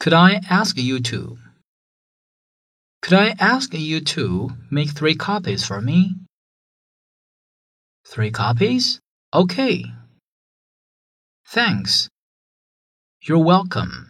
Could I ask you to? Could I ask you to make three copies for me? Three copies? Okay. Thanks. You're welcome.